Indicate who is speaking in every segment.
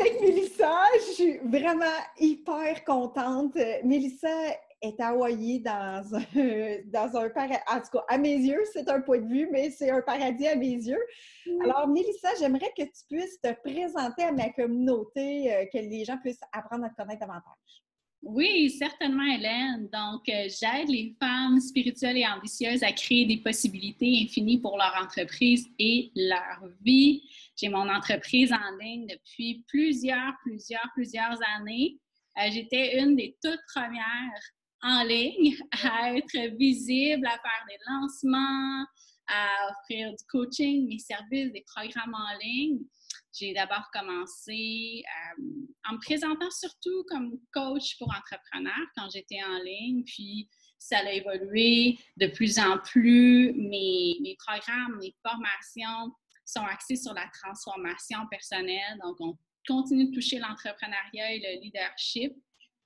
Speaker 1: avec Mélissa. Je suis vraiment hyper contente. Mélissa est à Hawaii dans un, dans un paradis. En tout cas, à mes yeux, c'est un point de vue, mais c'est un paradis à mes yeux. Alors, Mélissa, j'aimerais que tu puisses te présenter à ma communauté, euh, que les gens puissent apprendre à te connaître davantage.
Speaker 2: Oui, certainement, Hélène. Donc, euh, j'aide les femmes spirituelles et ambitieuses à créer des possibilités infinies pour leur entreprise et leur vie. J'ai mon entreprise en ligne depuis plusieurs, plusieurs, plusieurs années. Euh, j'étais une des toutes premières en ligne à être visible, à faire des lancements, à offrir du coaching, mes services, des programmes en ligne. J'ai d'abord commencé euh, en me présentant surtout comme coach pour entrepreneurs quand j'étais en ligne, puis ça a évolué de plus en plus. Mes, mes programmes, mes formations sont axés sur la transformation personnelle. Donc, on continue de toucher l'entrepreneuriat et le leadership,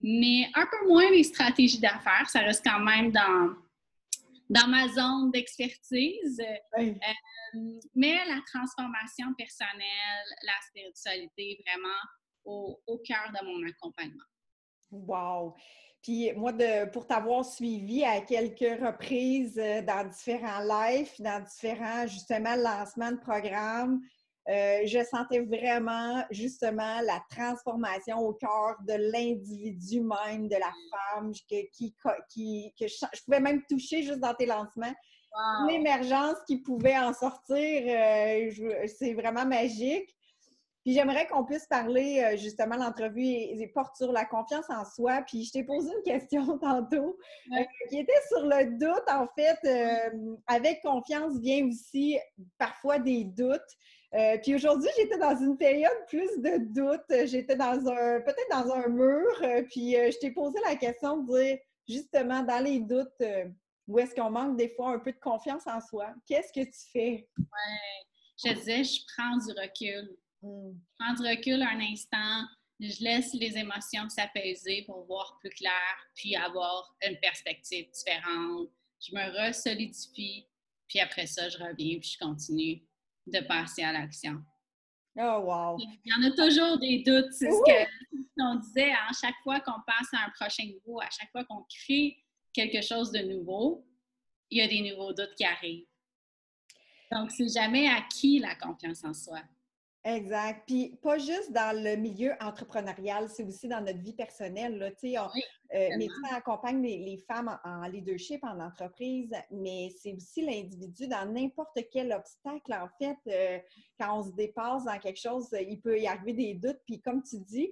Speaker 2: mais un peu moins les stratégies d'affaires. Ça reste quand même dans, dans ma zone d'expertise. Euh, mais la transformation personnelle, la spiritualité, vraiment au, au cœur de mon accompagnement.
Speaker 1: Wow! Puis moi, de, pour t'avoir suivi à quelques reprises euh, dans différents lives, dans différents, justement, lancements de programmes, euh, je sentais vraiment, justement, la transformation au cœur de l'individu même, de la femme, que, qui, qui, que je, pouvais même toucher juste dans tes lancements. L'émergence qui pouvait en sortir, euh, c'est vraiment magique. Puis j'aimerais qu'on puisse parler, euh, justement, l'entrevue et, porte sur la confiance en soi. Puis je t'ai posé une question tantôt euh, qui était sur le doute. En fait, avec confiance vient aussi parfois des doutes. Puis aujourd'hui, j'étais dans une période plus de doute. J'étais dans un, peut-être dans un mur. puis je t'ai posé la question de dire, justement, dans les doutes, ou est-ce qu'on manque des fois un peu de confiance en soi? Qu'est-ce que tu fais?
Speaker 2: Oui, je disais, je prends du recul. Hmm. Je prends du recul un instant, je laisse les émotions s'apaiser pour voir plus clair, puis avoir une perspective différente. Je me resolidifie, puis après ça, je reviens, puis je continue de passer à l'action.
Speaker 1: Oh, wow!
Speaker 2: Il y en a toujours des doutes. C'est ce qu'on disait, à hein, chaque fois qu'on passe à un prochain niveau, à chaque fois qu'on crée quelque chose de nouveau, il y a des nouveaux doutes qui arrivent. Donc, c'est jamais acquis la confiance en soi.
Speaker 1: Exact. Puis pas juste dans le milieu entrepreneurial, c'est aussi dans notre vie personnelle. Là. Tu sais, on, euh, accompagne les, femmes en, leadership, en entreprise, mais c'est aussi l'individu dans n'importe quel obstacle. En fait, euh, quand on se dépasse dans quelque chose, il peut y arriver des doutes. Puis comme tu dis,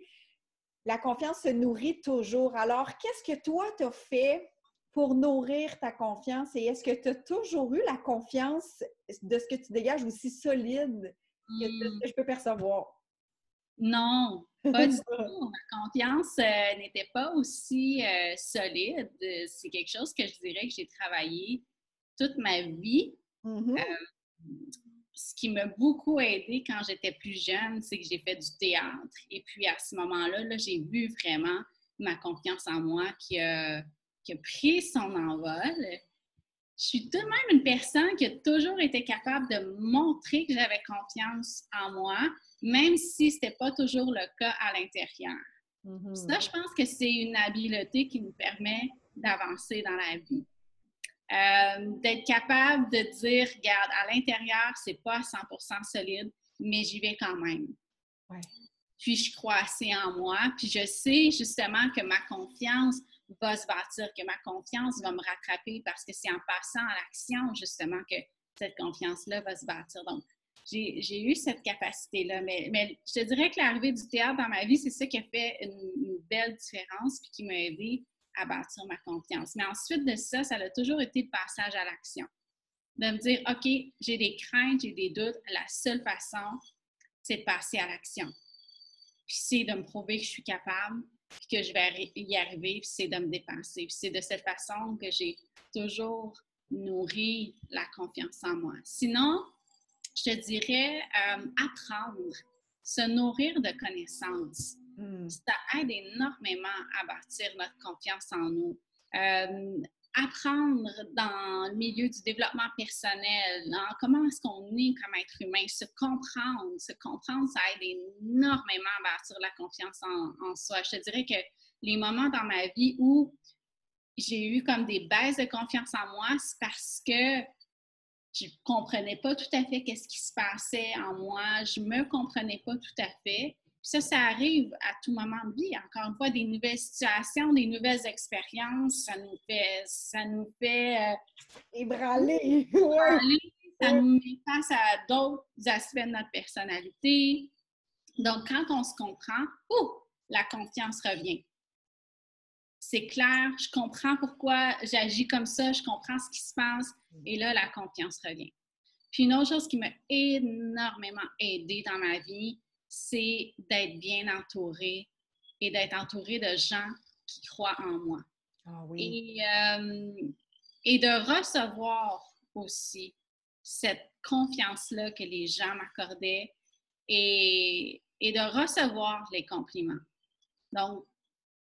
Speaker 1: la confiance se nourrit toujours. Alors, qu'est-ce que toi, tu as fait pour nourrir ta confiance et est-ce que tu as toujours eu la confiance de ce que tu dégages aussi solide que, hmm. je peux percevoir?
Speaker 2: Non, pas du tout. Ma confiance euh, n'était pas aussi euh, solide. C'est quelque chose que je dirais que j'ai travaillé toute ma vie. Mm-hmm. Euh, ce qui m'a beaucoup aidé quand j'étais plus jeune, c'est que j'ai fait du théâtre. Et puis à ce moment-là, -là, j'ai vu vraiment ma confiance en moi qui a qui a pris son envol. Je suis tout de même une personne qui a toujours été capable de montrer que j'avais confiance en moi, même si ce n'était pas toujours le cas à l'intérieur. Mm-hmm. Ça, je pense que c'est une habileté qui nous permet d'avancer dans la vie. Euh, d'être capable de dire, regarde, à l'intérieur, c'est pas 100% solide, mais j'y vais quand même. Puis je crois assez en moi, puis je sais justement que ma confiance va se bâtir, que ma confiance va me rattraper parce que c'est en passant à l'action, justement, que cette confiance-là va se bâtir. Donc, j'ai eu cette capacité-là. Mais, je te dirais que l'arrivée du théâtre dans ma vie, c'est ça qui a fait une, belle différence puis qui m'a aidé à bâtir ma confiance. Mais ensuite de ça, ça a toujours été le passage à l'action. De me dire, OK, j'ai des craintes, j'ai des doutes. La seule façon, c'est de passer à l'action. Puis c'est de me prouver que je suis capable, puis que je vais y arriver, c'est de me dépenser. C'est de cette façon que j'ai toujours nourri la confiance en moi. Sinon, je te dirais euh, apprendre, se nourrir de connaissances. Hmm. Ça aide énormément à bâtir notre confiance en nous. Euh, apprendre dans le milieu du développement personnel, hein, comment est-ce qu'on est comme être humain, se comprendre, se comprendre, ça aide énormément à bâtir la confiance en, soi. Je te dirais que les moments dans ma vie où j'ai eu comme des baisses de confiance en moi, c'est parce que je comprenais pas tout à fait qu'est-ce qui se passait en moi, je me comprenais pas tout à fait ça, ça arrive à tout moment de vie. Encore une fois, des nouvelles situations, des nouvelles expériences, ça nous fait, ça nous fait euh,
Speaker 1: ébranler.
Speaker 2: Ça nous met face à d'autres aspects de notre personnalité. Donc, quand on se comprend, la confiance revient. C'est clair, je comprends pourquoi j'agis comme ça, je comprends ce qui se passe, et là, la confiance revient. Puis une autre chose qui m'a énormément aidée dans ma vie, c'est d'être bien entouré et d'être entouré de gens qui croient en moi.
Speaker 1: Ah oui.
Speaker 2: et, euh, et, de recevoir aussi cette confiance-là que les gens m'accordaient et, et, de recevoir les compliments. Donc,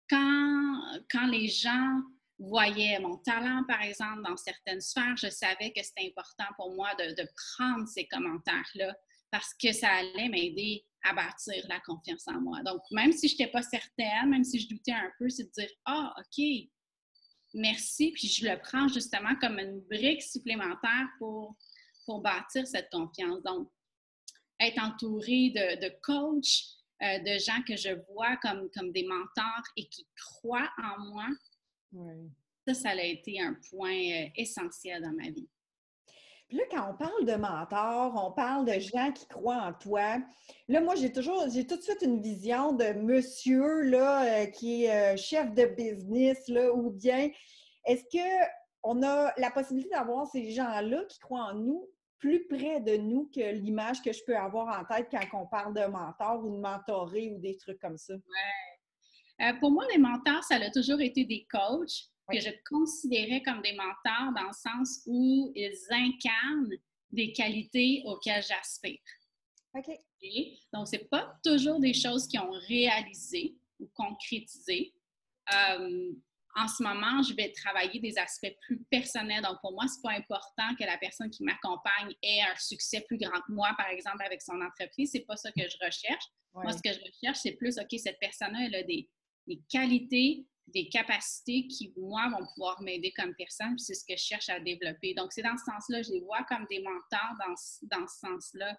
Speaker 2: quand, quand les gens voyaient mon talent, par exemple, dans certaines sphères, je savais que c'était important pour moi de, de prendre ces commentaires-là parce que ça allait m'aider à bâtir la confiance en moi. Donc, même si je n'étais pas certaine, même si je doutais un peu, c'est de dire Ah, OK, merci. Puis je le prends justement comme une brique supplémentaire pour, pour bâtir cette confiance. Donc, être entouré de, de coachs, euh, de gens que je vois comme, comme des mentors et qui croient en moi, ça, ça a été un point euh, essentiel dans ma vie.
Speaker 1: Puis là, quand on parle de mentors, on parle de gens qui croient en toi. Là, moi, j'ai toujours, j'ai tout de suite une vision de monsieur là, euh, qui est euh, chef de business, là, ou bien est-ce qu'on a la possibilité d'avoir ces gens-là qui croient en nous plus près de nous que l'image que je peux avoir en tête quand on parle de mentor ou de mentoré ou des trucs comme ça?
Speaker 2: Ouais. Euh, pour moi, les mentors, ça a toujours été des coachs que je considérais comme des mentors dans le sens où ils incarnent des qualités auxquelles j'aspire.
Speaker 1: OK.
Speaker 2: Donc, ce n'est pas toujours des choses qui ont réalisé ou concrétisé. Euh, en ce moment, je vais travailler des aspects plus personnels. Donc, pour moi, ce n'est pas important que la personne qui m'accompagne ait un succès plus grand que moi, par exemple, avec son entreprise. Ce n'est pas ça que je recherche. Moi, ce que je recherche, c'est plus, OK, cette personne-là, elle a des, des qualités des capacités qui, moi, vont pouvoir m'aider comme personne, c'est ce que je cherche à développer. Donc, c'est dans ce sens-là, je les vois comme des mentors dans, dans ce sens-là.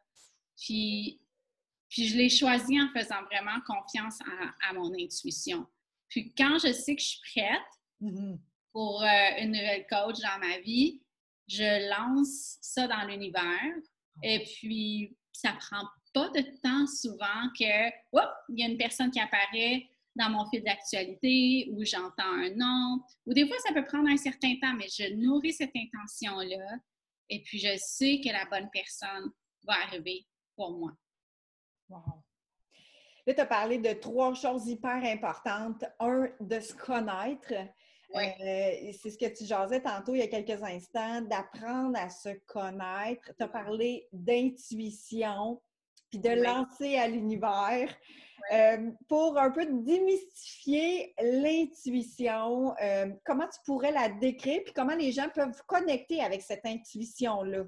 Speaker 2: Puis, puis, je les choisis en faisant vraiment confiance à, mon intuition. Puis, quand je sais que je suis prête mm-hmm. pour euh, une nouvelle coach dans ma vie, je lance ça dans l'univers. Et puis, ça prend pas de temps souvent que, il y a une personne qui apparaît, dans mon fil d'actualité ou j'entends un nom. Ou des fois, ça peut prendre un certain temps, mais je nourris cette intention-là et puis je sais que la bonne personne va arriver pour moi.
Speaker 1: Wow. Là, tu as parlé de trois choses hyper importantes. Un, de se connaître. Euh, c'est ce que tu jasais tantôt il y a quelques instants, d'apprendre à se connaître. Tu as parlé d'intuition, puis de lancer à l'univers. Euh, pour un peu démystifier l'intuition, euh, comment tu pourrais la décrire, puis comment les gens peuvent connecter avec cette intuition-là?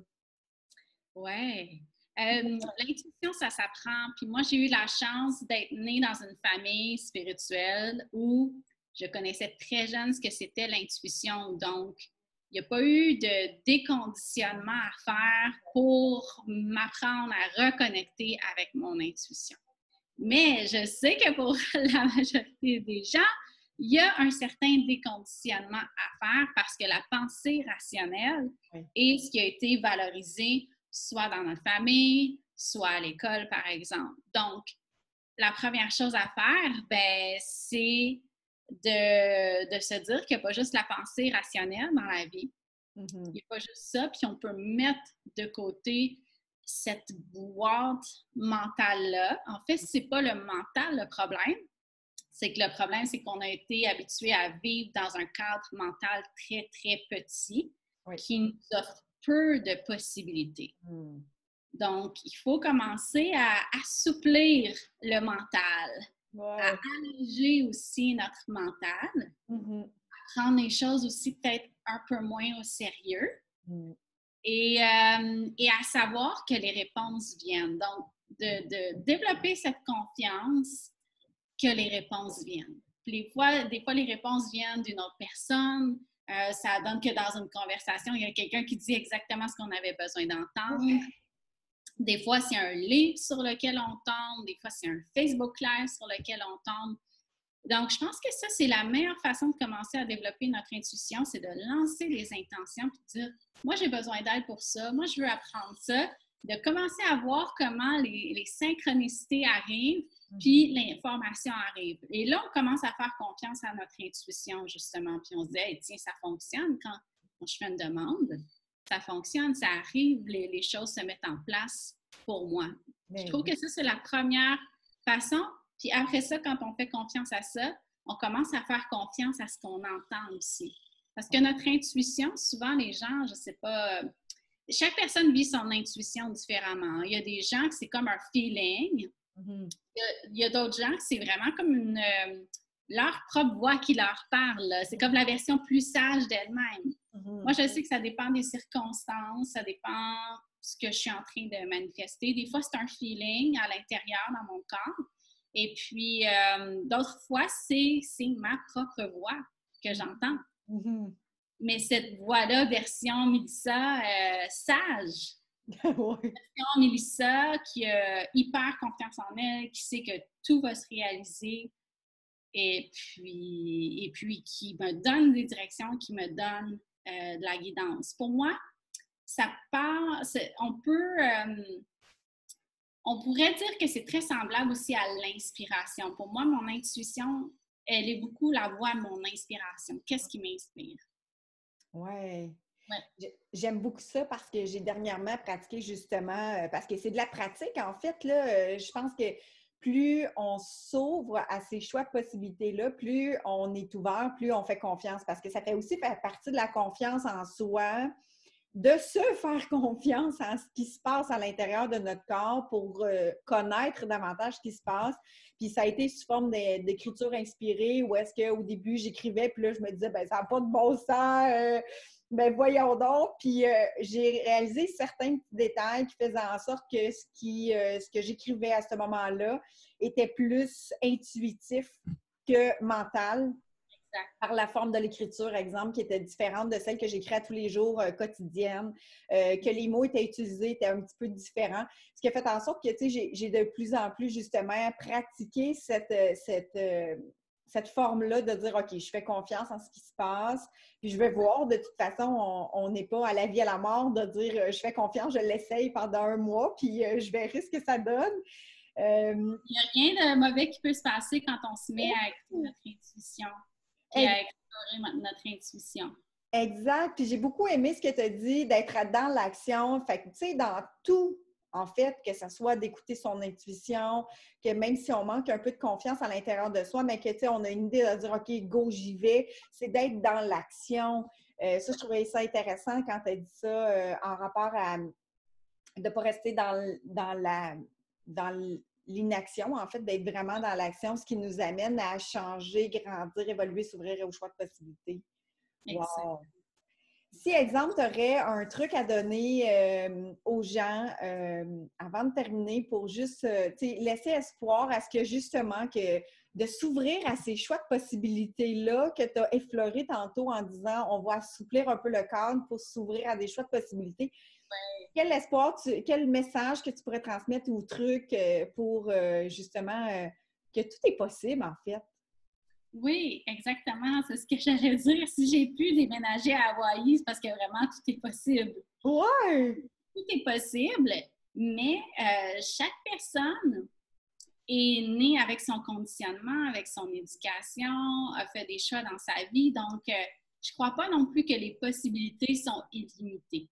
Speaker 2: Oui. Euh, l'intuition, ça s'apprend. Puis moi, j'ai eu la chance d'être née dans une famille spirituelle où je connaissais très jeune ce que c'était l'intuition. Donc, il n'y a pas eu de déconditionnement à faire pour m'apprendre à reconnecter avec mon intuition. Mais je sais que pour la majorité des gens, il y a un certain déconditionnement à faire parce que la pensée rationnelle est ce qui a été valorisé soit dans notre famille, soit à l'école, par exemple. Donc, la première chose à faire, ben, c'est de, se dire qu'il n'y a pas juste la pensée rationnelle dans la vie. Mm-hmm. Il n'y a pas juste ça, puis on peut mettre de côté cette boîte mentale-là. En fait, c'est pas le mental le problème. C'est que le problème, c'est qu'on a été habitué à vivre dans un cadre mental très, très petit qui nous offre peu de possibilités. Hmm. Donc, il faut commencer à assouplir le mental, à alléger aussi notre mental, mm-hmm. à prendre les choses aussi peut-être un peu moins au sérieux. Mm. Et, euh, et, à savoir que les réponses viennent. Donc, de, de, développer cette confiance que les réponses viennent. Des fois, des fois les réponses viennent d'une autre personne. Euh, ça donne que dans une conversation, il y a quelqu'un qui dit exactement ce qu'on avait besoin d'entendre. Des fois, c'est un livre sur lequel on tombe. Des fois, c'est un Facebook Live sur lequel on tombe. Donc, je pense que ça, c'est la meilleure façon de commencer à développer notre intuition, c'est de lancer les intentions et de dire Moi, j'ai besoin d'aide pour ça, moi, je veux apprendre ça, de commencer à voir comment les, synchronicités arrivent, puis mhm. l'information arrive. Et là, on commence à faire confiance à notre intuition, justement, puis on se dit Tiens, ça fonctionne quand, je fais une demande, ça fonctionne, ça arrive, les, les choses se mettent en place pour moi. je trouve que ça, c'est la première façon puis après ça, quand on fait confiance à ça, on commence à faire confiance à ce qu'on entend aussi. Parce que notre intuition, souvent les gens, je ne sais pas, chaque personne vit son intuition différemment. Il y a des gens que c'est comme un feeling. Mm-hmm. Il y a, d'autres gens que c'est vraiment comme une, euh, leur propre voix qui leur parle. C'est comme la version plus sage d'elle-même. Mm-hmm. Moi, je sais que ça dépend des circonstances, ça dépend de ce que je suis en train de manifester. Des fois, c'est un feeling à l'intérieur dans mon corps. Et puis, euh, d'autres fois, c'est ma propre voix que j'entends. Mm-hmm. Mais cette voix-là, version Mélissa euh, sage, version Mélissa qui a hyper confiance en elle, qui sait que tout va se réaliser et puis, et puis qui me donne des directions, qui me donne euh, de la guidance. Pour moi, ça part, on peut on pourrait dire que c'est très semblable aussi à l'inspiration. Pour moi, mon intuition, elle est beaucoup la voix de mon inspiration. Qu'est-ce qui m'inspire?
Speaker 1: Oui. Ouais. J'aime beaucoup ça parce que j'ai dernièrement pratiqué justement, euh, parce que c'est de la pratique en fait. Là, euh, je pense que plus on s'ouvre à ces choix de possibilités-là, plus on est ouvert, plus on fait confiance parce que ça fait aussi faire partie de la confiance en soi, de se faire confiance en ce qui se passe à l'intérieur de notre corps pour euh, connaître davantage ce qui se passe. Puis ça a été sous forme d'écriture inspirée où est-ce qu'au début j'écrivais, puis là je me disais, ben ça n'a pas de bon sens, euh, ben voyons donc. Puis euh, j'ai réalisé certains petits détails qui faisaient en sorte que ce, qui, ce que j'écrivais à ce moment-là était plus intuitif que mental par la forme de l'écriture, exemple, qui était différente de celle que j'écris à tous les jours euh, quotidienne, euh, que les mots étaient utilisés étaient un petit peu différents. Ce qui a fait en sorte que, j'ai de plus en plus, justement, pratiqué cette, euh, cette, cette forme-là de dire, OK, je fais confiance en ce qui se passe, puis je vais voir. De toute façon, on n'est pas à la vie, à la mort de dire, je fais confiance, je l'essaye pendant un mois, puis je verrai ce que ça donne.
Speaker 2: Il n'y a rien de mauvais qui peut se passer quand on se met à notre intuition et à explorer notre intuition.
Speaker 1: Exact. Puis j'ai beaucoup aimé ce que tu as dit, d'être dans l'action. Fait que, tu sais, dans tout, en fait, que ce soit d'écouter son intuition, que même si on manque un peu de confiance à l'intérieur de soi, mais que, tu sais, on a une idée de dire, OK, go, j'y vais, c'est d'être dans l'action. Euh, ça, je trouvais ça intéressant quand tu as dit ça euh, en rapport à de ne pas rester dans, dans la dans l'inaction, en fait, d'être vraiment dans l'action, ce qui nous amène à changer, grandir, évoluer, s'ouvrir au choix de possibilités. Wow. Si, exemple, tu aurais un truc à donner euh, aux gens euh, avant de terminer pour juste euh, laisser espoir à ce que justement que de s'ouvrir à ces choix de possibilités-là que tu as effleuré tantôt en disant on va assouplir un peu le cadre pour s'ouvrir à des choix de possibilités. Quel espoir, quel message que tu pourrais transmettre ou truc euh, pour euh, justement euh, que tout est possible en fait?
Speaker 2: Oui, exactement. C'est ce que j'allais dire. Si j'ai pu déménager à Hawaï, c'est parce que vraiment tout est possible.
Speaker 1: Ouais!
Speaker 2: Tout est possible, mais chaque personne est née avec son conditionnement, avec son éducation, a fait des choix dans sa vie. Donc, je ne crois pas non plus que les possibilités sont illimitées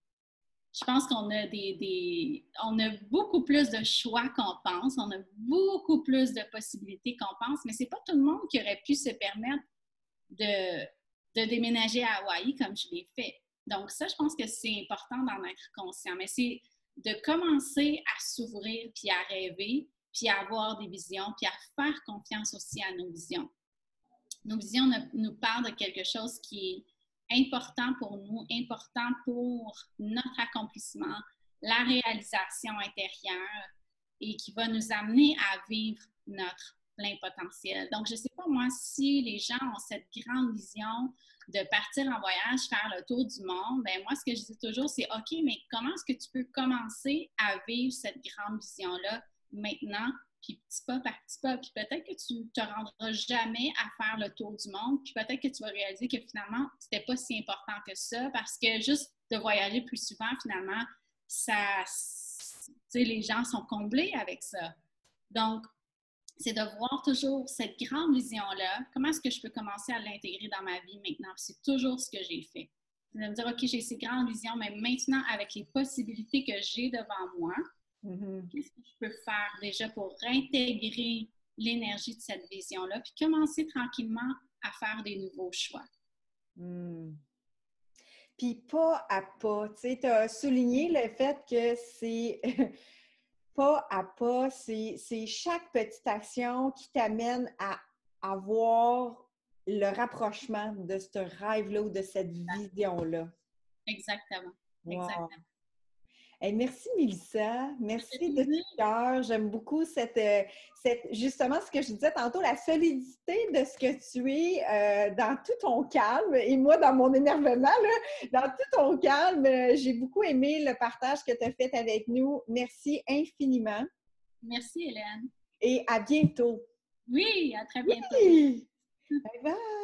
Speaker 2: je pense qu'on a des, on a beaucoup plus de choix qu'on pense, on a beaucoup plus de possibilités qu'on pense, mais c'est pas tout le monde qui aurait pu se permettre de, déménager à Hawaï comme je l'ai fait. Donc ça, je pense que c'est important d'en être conscient, mais c'est de commencer à s'ouvrir, puis à rêver, puis à avoir des visions, puis à faire confiance aussi à nos visions. Nos visions nous parlent de quelque chose qui est important pour nous, important pour notre accomplissement, la réalisation intérieure et qui va nous amener à vivre notre plein potentiel. Donc, je ne sais pas moi si les gens ont cette grande vision de partir en voyage, faire le tour du monde. Ben moi, ce que je dis toujours, c'est OK, mais comment est-ce que tu peux commencer à vivre cette grande vision-là maintenant, puis petit pas par petit pas, puis peut-être que tu ne te rendras jamais à faire le tour du monde, puis peut-être que tu vas réaliser que finalement, c'était pas si important que ça, parce que juste de voyager plus souvent, finalement, ça, les gens sont comblés avec ça. Donc, c'est de voir toujours cette grande vision-là. Comment est-ce que je peux commencer à l'intégrer dans ma vie maintenant? C'est toujours ce que j'ai fait. De me dire, OK, j'ai ces grandes visions, mais maintenant, avec les possibilités que j'ai devant moi, mm-hmm. qu'est-ce que je peux faire déjà pour intégrer l'énergie de cette vision-là, puis commencer tranquillement à faire des nouveaux choix?
Speaker 1: Mm. Puis pas à pas, tu sais, tu as souligné le fait que c'est pas à pas, c'est chaque petite action qui t'amène à avoir le rapprochement de ce rêve-là ou de cette vision-là.
Speaker 2: Exactement. Exactement
Speaker 1: merci, Mélissa. Merci de tout cœur. J'aime beaucoup cette, euh, cette, justement ce que je disais tantôt, la solidité de ce que tu es euh, dans tout ton calme. Et moi, dans mon énervement, dans tout ton calme, euh, j'ai beaucoup aimé le partage que tu as fait avec nous. Merci infiniment.
Speaker 2: Merci, Hélène.
Speaker 1: Et à bientôt.
Speaker 2: Oui, à très bientôt.
Speaker 1: Bye bye.